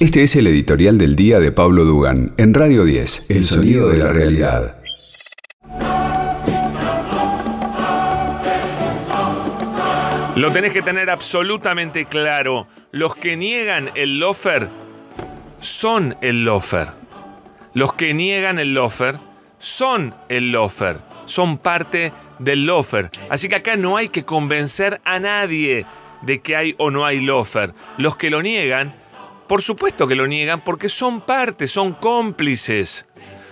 Este es el editorial del día de Pablo Dugan en Radio 10, El sonido de la realidad. Lo tenés que tener absolutamente claro. Los que niegan el lofer son el lofer. Los que niegan el lofer son el lofer. Son parte del lofer. Así que acá no hay que convencer a nadie de que hay o no hay lofer. Los que lo niegan, por supuesto que lo niegan porque son parte, son cómplices.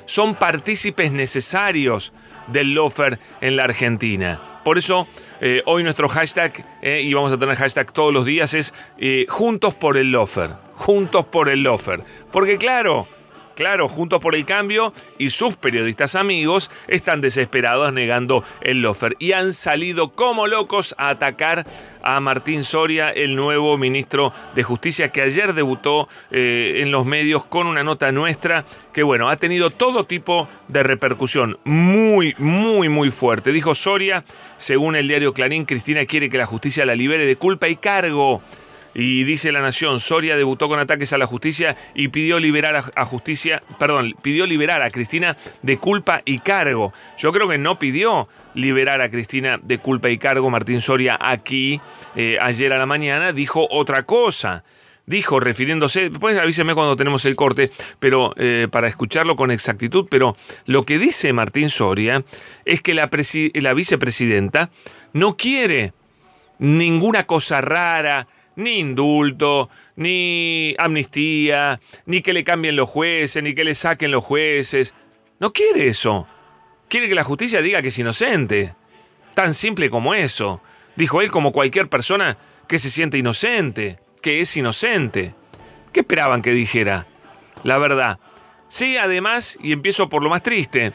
Son partícipes necesarios del lofer en la Argentina. Por eso eh, hoy nuestro hashtag, eh, y vamos a tener hashtag todos los días, es eh, Juntos por el Lofer. Juntos por el Lofer. Porque claro, Claro, Juntos por el Cambio y sus periodistas amigos están desesperados negando el lofer y han salido como locos a atacar a Martín Soria, el nuevo ministro de Justicia que ayer debutó eh, en los medios con una nota nuestra que bueno, ha tenido todo tipo de repercusión muy, muy, muy fuerte. Dijo Soria, según el diario Clarín, Cristina quiere que la justicia la libere de culpa y cargo. Y dice La Nación, Soria debutó con ataques a la justicia y pidió liberar a, justicia, perdón, pidió liberar a Cristina de culpa y cargo. Yo creo que no pidió liberar a Cristina de culpa y cargo. Martín Soria aquí, eh, ayer a la mañana, dijo otra cosa dijo refiriéndose, pues avíseme cuando tenemos el corte, pero eh, para escucharlo con exactitud, pero lo que dice Martín Soria es que la, la vicepresidenta no quiere ninguna cosa rara, ni indulto, ni amnistía, ni que le cambien los jueces, ni que le saquen los jueces. No quiere eso. Quiere que la justicia diga que es inocente. Tan simple como eso. Dijo él como cualquier persona que se siente inocente, que es inocente. ¿Qué esperaban que dijera? La verdad. Sí, además, y empiezo por lo más triste.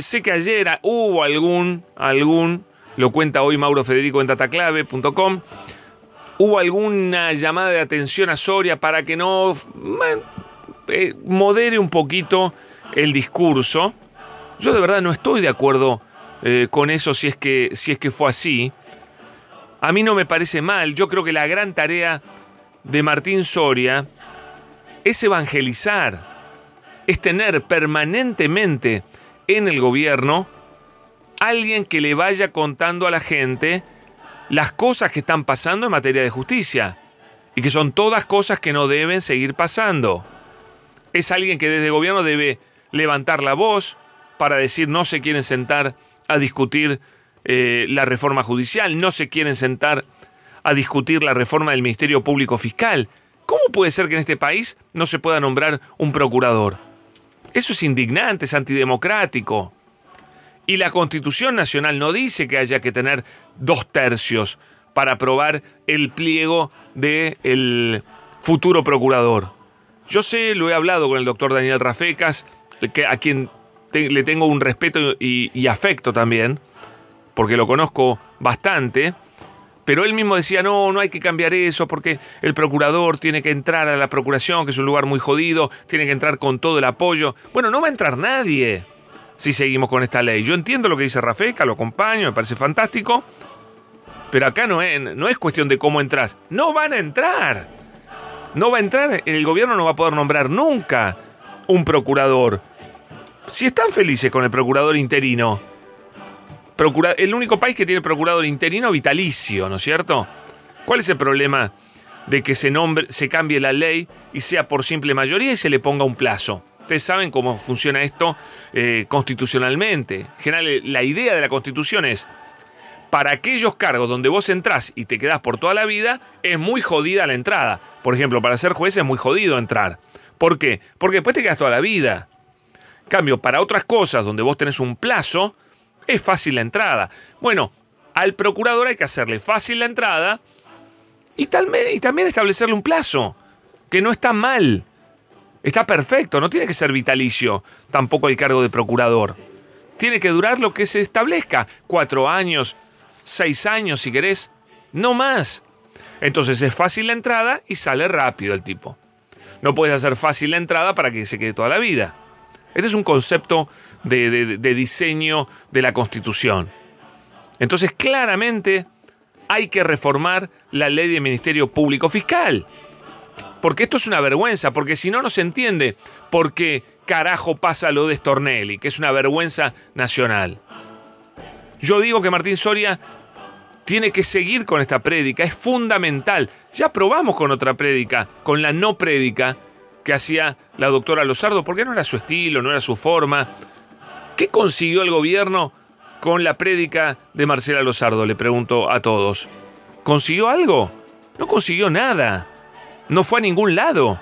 Sé que ayer hubo algún, algún, lo cuenta hoy Mauro Federico en dataclave.com, hubo alguna llamada de atención a Soria para que no eh, modere un poquito el discurso. Yo de verdad no estoy de acuerdo eh, con eso si es, que, si es que fue así. A mí no me parece mal. Yo creo que la gran tarea de Martín Soria es evangelizar, es tener permanentemente en el gobierno alguien que le vaya contando a la gente las cosas que están pasando en materia de justicia y que son todas cosas que no deben seguir pasando. Es alguien que desde el gobierno debe levantar la voz para decir no se quieren sentar a discutir eh, la reforma judicial, no se quieren sentar a discutir la reforma del Ministerio Público Fiscal. ¿Cómo puede ser que en este país no se pueda nombrar un procurador? Eso es indignante, es antidemocrático. Y la Constitución Nacional no dice que haya que tener dos tercios para aprobar el pliego del futuro procurador. Yo sé, lo he hablado con el doctor Daniel Rafecas, que, a quien le tengo un respeto y, y afecto también, porque lo conozco bastante, pero él mismo decía, no, no hay que cambiar eso porque el procurador tiene que entrar a la procuración, que es un lugar muy jodido, tiene que entrar con todo el apoyo. Bueno, no va a entrar nadie si seguimos con esta ley. Yo entiendo lo que dice Rafeca, lo acompaño, me parece fantástico, pero acá no es, no es cuestión de cómo entras. No van a entrar. No va a entrar, el gobierno no va a poder nombrar nunca un procurador. Si están felices con el procurador interino, el único país que tiene procurador interino vitalicio, ¿no es cierto? ¿Cuál es el problema de que se, nombre, se cambie la ley y sea por simple mayoría y se le ponga un plazo? Ustedes saben cómo funciona esto eh, constitucionalmente. En general, la idea de la constitución es, para aquellos cargos donde vos entrás y te quedás por toda la vida, es muy jodida la entrada. Por ejemplo, para ser juez es muy jodido entrar. ¿Por qué? Porque después te quedas toda la vida. En cambio, para otras cosas donde vos tenés un plazo, es fácil la entrada. Bueno, al procurador hay que hacerle fácil la entrada y, tal, y también establecerle un plazo, que no está mal. Está perfecto, no tiene que ser vitalicio tampoco el cargo de procurador. Tiene que durar lo que se establezca, cuatro años, seis años si querés, no más. Entonces es fácil la entrada y sale rápido el tipo. No puedes hacer fácil la entrada para que se quede toda la vida. Este es un concepto de, de diseño de la Constitución. Entonces claramente hay que reformar la ley de Ministerio Público Fiscal. Porque esto es una vergüenza, porque si no, no se entiende por qué carajo pasa lo de Stornelli, que es una vergüenza nacional. Yo digo que Martín Soria tiene que seguir con esta prédica, es fundamental. Ya probamos con otra prédica, con la no prédica que hacía la doctora Lozardo, porque no era su estilo, no era su forma. ¿Qué consiguió el gobierno con la prédica de Marcela Lozardo? Le pregunto a todos. ¿Consiguió algo? No consiguió nada. No fue a ningún lado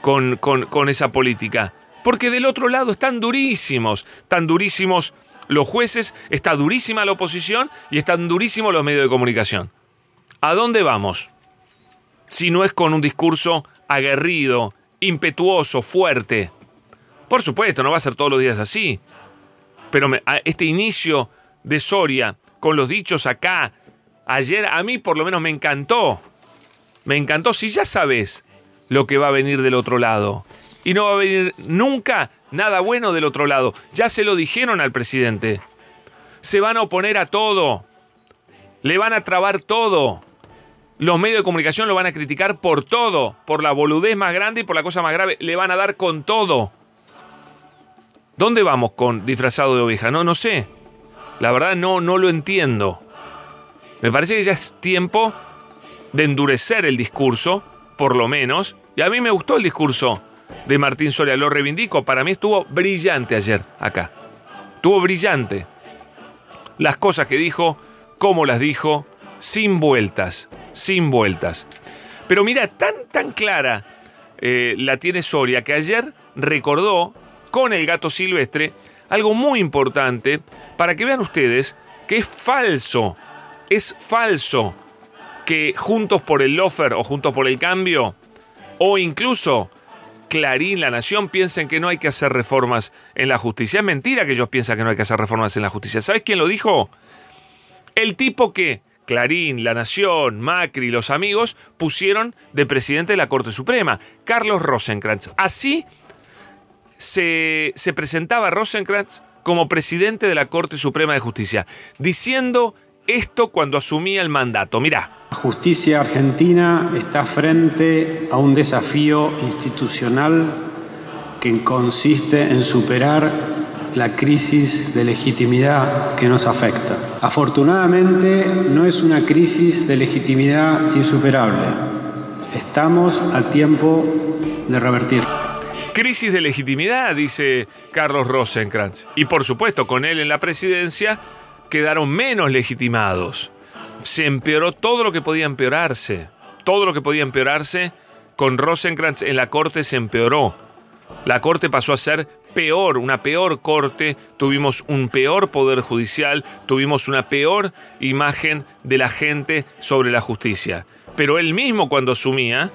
con, con, esa política. Porque del otro lado están durísimos, tan durísimos los jueces, está durísima la oposición y están durísimos los medios de comunicación. ¿A dónde vamos? Si no es con un discurso aguerrido, impetuoso, fuerte. Por supuesto, no va a ser todos los días así. Pero este inicio de Soria, con los dichos acá, ayer a mí por lo menos me encantó. Me encantó. Si ya sabes lo que va a venir del otro lado. Y no va a venir nunca nada bueno del otro lado. Ya se lo dijeron al presidente. Se van a oponer a todo. Le van a trabar todo. Los medios de comunicación lo van a criticar por todo. Por la boludez más grande y por la cosa más grave. Le van a dar con todo. ¿Dónde vamos con disfrazado de oveja? No, no sé. La verdad no, no lo entiendo. Me parece que ya es tiempo de endurecer el discurso, por lo menos. Y a mí me gustó el discurso de Martín Soria, lo reivindico. Para mí estuvo brillante ayer acá. Estuvo brillante. Las cosas que dijo, cómo las dijo, sin vueltas, sin vueltas. Pero mira, tan, tan clara eh, la tiene Soria que ayer recordó con el gato silvestre algo muy importante para que vean ustedes que es falso, es falso que Juntos por el Lofer o Juntos por el Cambio o incluso Clarín, La Nación piensen que no hay que hacer reformas en la justicia. Es mentira que ellos piensan que no hay que hacer reformas en la justicia. ¿Sabes quién lo dijo? El tipo que Clarín, La Nación, Macri, los amigos pusieron de presidente de la Corte Suprema, Carlos Rosenkrantz. Así se, se presentaba Rosenkrantz como presidente de la Corte Suprema de Justicia, diciendo esto cuando asumía el mandato. Mirá. Justicia argentina está frente a un desafío institucional que consiste en superar la crisis de legitimidad que nos afecta. Afortunadamente no es una crisis de legitimidad insuperable. Estamos a tiempo de revertir. Crisis de legitimidad, dice Carlos Rosenkrantz. Y por supuesto, con él en la presidencia, quedaron menos legitimados. Se empeoró todo lo que podía empeorarse. Todo lo que podía empeorarse con Rosenkrantz en la corte se empeoró. La corte pasó a ser peor, una peor corte, tuvimos un peor poder judicial, tuvimos una peor imagen de la gente sobre la justicia. Pero él mismo cuando asumía,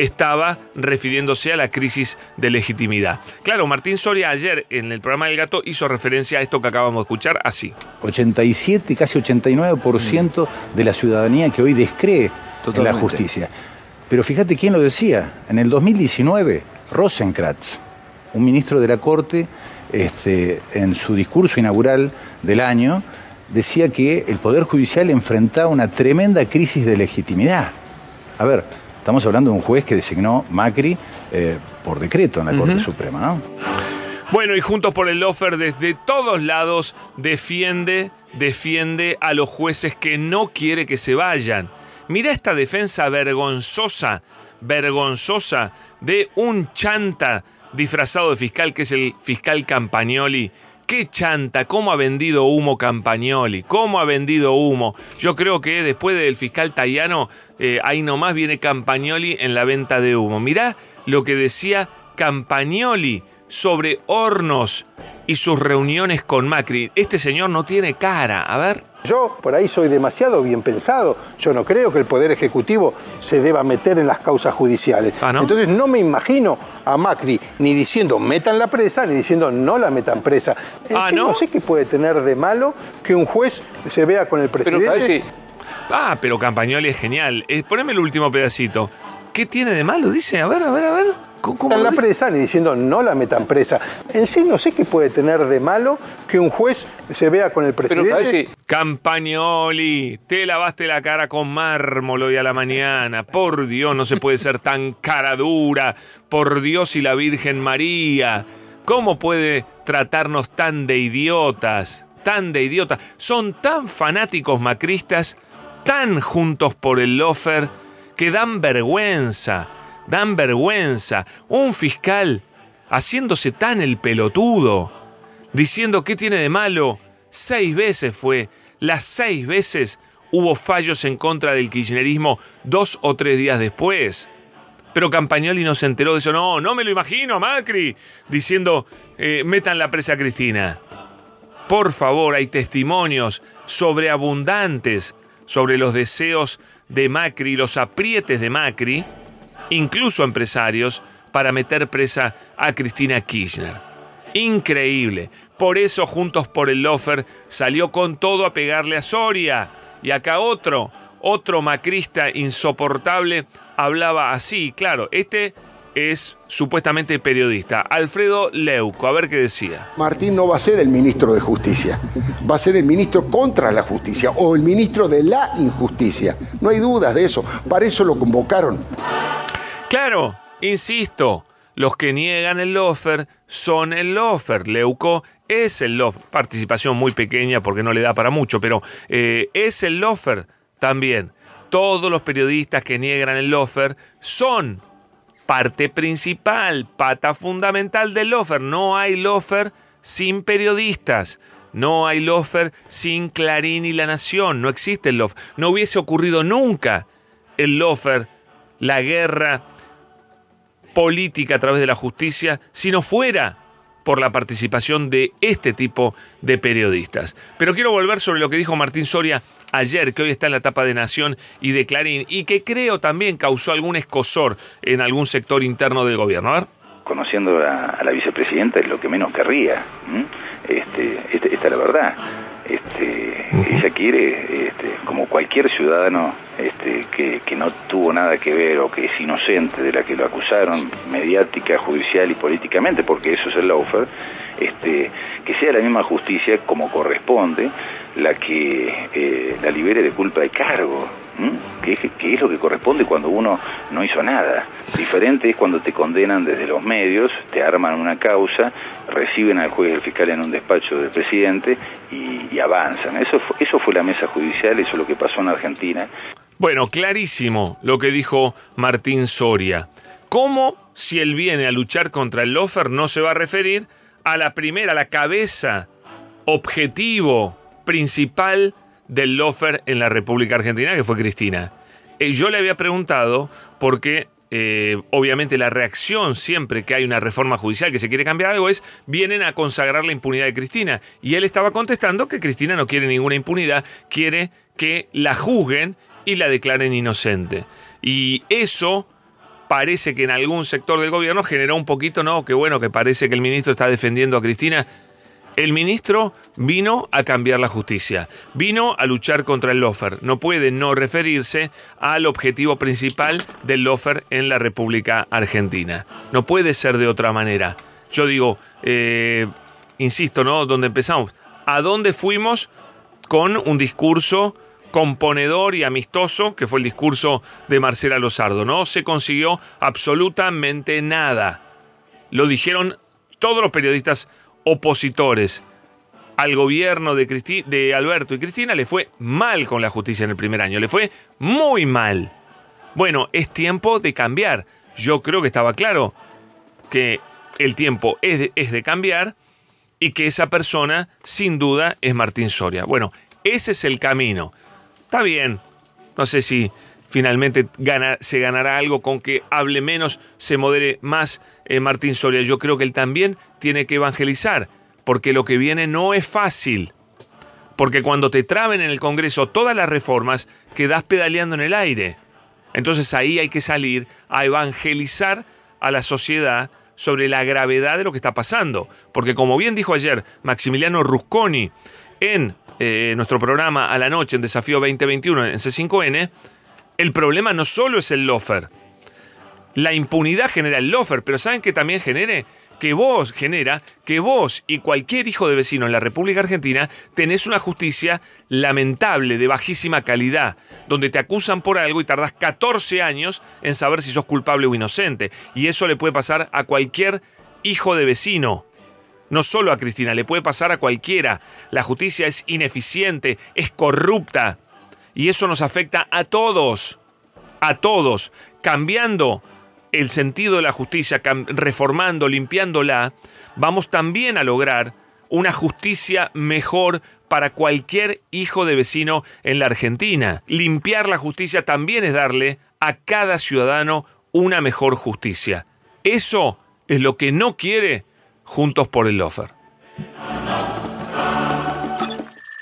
estaba refiriéndose a la crisis de legitimidad. Claro, Martín Soria ayer en el programa del gato hizo referencia a esto que acabamos de escuchar así. 87, casi 89% de la ciudadanía que hoy descree en la justicia. Pero fíjate quién lo decía. En el 2019, Rosenkrantz, un ministro de la Corte, este, en su discurso inaugural del año, decía que el Poder Judicial enfrentaba una tremenda crisis de legitimidad. A ver, Estamos hablando de un juez que designó Macri eh, por decreto en la Corte Suprema. Bueno, y Juntos por el Lofer desde todos lados defiende, defiende a los jueces que no quiere que se vayan. Mira esta defensa vergonzosa, vergonzosa de un chanta disfrazado de fiscal que es el fiscal Campagnoli Qué chanta, cómo ha vendido humo Campagnoli, cómo ha vendido humo. Yo creo que después del fiscal Tayano, eh, ahí nomás viene Campagnoli en la venta de humo. Mirá lo que decía Campagnoli sobre hornos y sus reuniones con Macri. Este señor no tiene cara. A ver. Yo por ahí soy demasiado bien pensado. Yo no creo que el Poder Ejecutivo se deba meter en las causas judiciales. Ah, Entonces no me imagino a Macri ni diciendo metan la presa, ni diciendo no la metan presa. Ah, ¿no? sé qué puede tener de malo que un juez se vea con el presidente. Pero, Ah, pero Campagnoli es genial. Eh, poneme el último pedacito. ¿Qué tiene de malo? Dice, a ver, a ver, a ver. ¿Cómo en la presa ni diciendo no la metan presa. En sí no sé qué puede tener de malo que un juez se vea con el presidente. Campagnoli, te lavaste la cara con mármol hoy a la mañana. Por Dios, no se puede ser tan cara dura. Por Dios y la Virgen María. ¿Cómo puede tratarnos tan de idiotas? Tan de idiotas. Son tan fanáticos macristas, tan juntos por el lofer, que dan vergüenza dan vergüenza. Un fiscal haciéndose tan el pelotudo, diciendo qué tiene de malo. Seis veces fue, las seis veces hubo fallos en contra del kirchnerismo dos o tres días después. Pero Campagnoli no se enteró de eso. No, no me lo imagino Macri diciendo, eh, metan la presa a Cristina. Por favor, hay testimonios sobreabundantes sobre los deseos de Macri, los aprietes de Macri, incluso empresarios, para meter presa a Cristina Kirchner. Increíble. Por eso Juntos por el Lofer salió con todo a pegarle a Soria. Y acá otro, otro macrista insoportable, hablaba así. Claro, este es supuestamente periodista. Alfredo Leuco, a ver qué decía. Martín no va a ser el ministro de Justicia, va a ser el ministro contra la justicia o el ministro de la injusticia. No hay dudas de eso, para eso lo convocaron. Claro, insisto, los que niegan el lofer son el lofer. Leuco es el lofer. Participación muy pequeña porque no le da para mucho, pero eh, es el lofer también. Todos los periodistas que niegan el lofer son parte principal, pata fundamental del lofer. No hay lofer sin periodistas. No hay lofer sin Clarín y La Nación. No existe el lofer. No hubiese ocurrido nunca el lofer, la guerra política a través de la justicia si no fuera por la participación de este tipo de periodistas. Pero quiero volver sobre lo que dijo Martín Soria ayer, que hoy está en la etapa de Nación y de Clarín, y que creo también causó algún escosor en algún sector interno del gobierno. A ver. Conociendo a, la vicepresidenta es lo que menos querría. Este, este, esta es la verdad. Este, ella quiere, este, como cualquier ciudadano este, que, que, no tuvo nada que ver o que es inocente de la que lo acusaron mediática, judicial y políticamente, porque eso es el lawfare, este, que sea la misma justicia como corresponde la que eh, la libere de culpa de cargo, que es, lo que corresponde cuando uno no hizo nada. Diferente es cuando te condenan desde los medios, te arman una causa, reciben al juez y al fiscal en un despacho del presidente y, avanzan. Eso fue, eso fue la mesa judicial, eso es lo que pasó en Argentina. Bueno, clarísimo lo que dijo Martín Soria. ¿Cómo, si él viene a luchar contra el lofer, no se va a referir a la primera, la cabeza, objetivo, principal del lofer en la República Argentina, que fue Cristina. Eh, yo le había preguntado porque eh, obviamente la reacción siempre que hay una reforma judicial que se quiere cambiar algo es vienen a consagrar la impunidad de Cristina. Y él estaba contestando que Cristina no quiere ninguna impunidad, quiere que la juzguen y la declaren inocente. Y eso parece que en algún sector del gobierno generó un poquito, ¿no? Que bueno, que parece que el ministro está defendiendo a Cristina. El ministro vino a cambiar la justicia, vino a luchar contra el lofer. No puede no referirse al objetivo principal del lofer en la República Argentina. No puede ser de otra manera. Yo digo, eh, insisto, ¿no? Donde empezamos. ¿A dónde fuimos con un discurso componedor y amistoso, que fue el discurso de Marcela Lozardo? No se consiguió absolutamente nada. Lo dijeron todos los periodistas opositores al gobierno de, de Alberto y Cristina le fue mal con la justicia en el primer año, le fue muy mal. Bueno, es tiempo de cambiar. Yo creo que estaba claro que el tiempo es de, es de cambiar y que esa persona sin duda es Martín Soria. Bueno, ese es el camino. Está bien. No sé si finalmente se ganará algo con que hable menos, se modere más eh, Martín Soria. Yo creo que él también tiene que evangelizar, porque lo que viene no es fácil. Porque cuando te traben en el Congreso todas las reformas, quedas pedaleando en el aire. Entonces ahí hay que salir a evangelizar a la sociedad sobre la gravedad de lo que está pasando. Porque como bien dijo ayer Maximiliano Rusconi en eh, nuestro programa a la noche en Desafío 2021 en C5N, el problema no solo es el lofer, La impunidad genera el lofer, pero ¿saben qué también genere? que vos genera que vos y cualquier hijo de vecino en la República Argentina tenés una justicia lamentable, de bajísima calidad, donde te acusan por algo y tardás 14 años en saber si sos culpable o inocente. Y eso le puede pasar a cualquier hijo de vecino. No solo a Cristina, le puede pasar a cualquiera. La justicia es ineficiente, es corrupta. Y eso nos afecta a todos. A todos. Cambiando el sentido de la justicia, reformando, limpiándola, vamos también a lograr una justicia mejor para cualquier hijo de vecino en la Argentina. Limpiar la justicia también es darle a cada ciudadano una mejor justicia. Eso es lo que no quiere Juntos por el Lofer.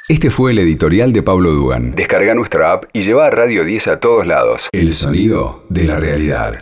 Este fue el editorial de Pablo Dugan. Descarga nuestra app y lleva a Radio 10 a todos lados. El sonido de la realidad.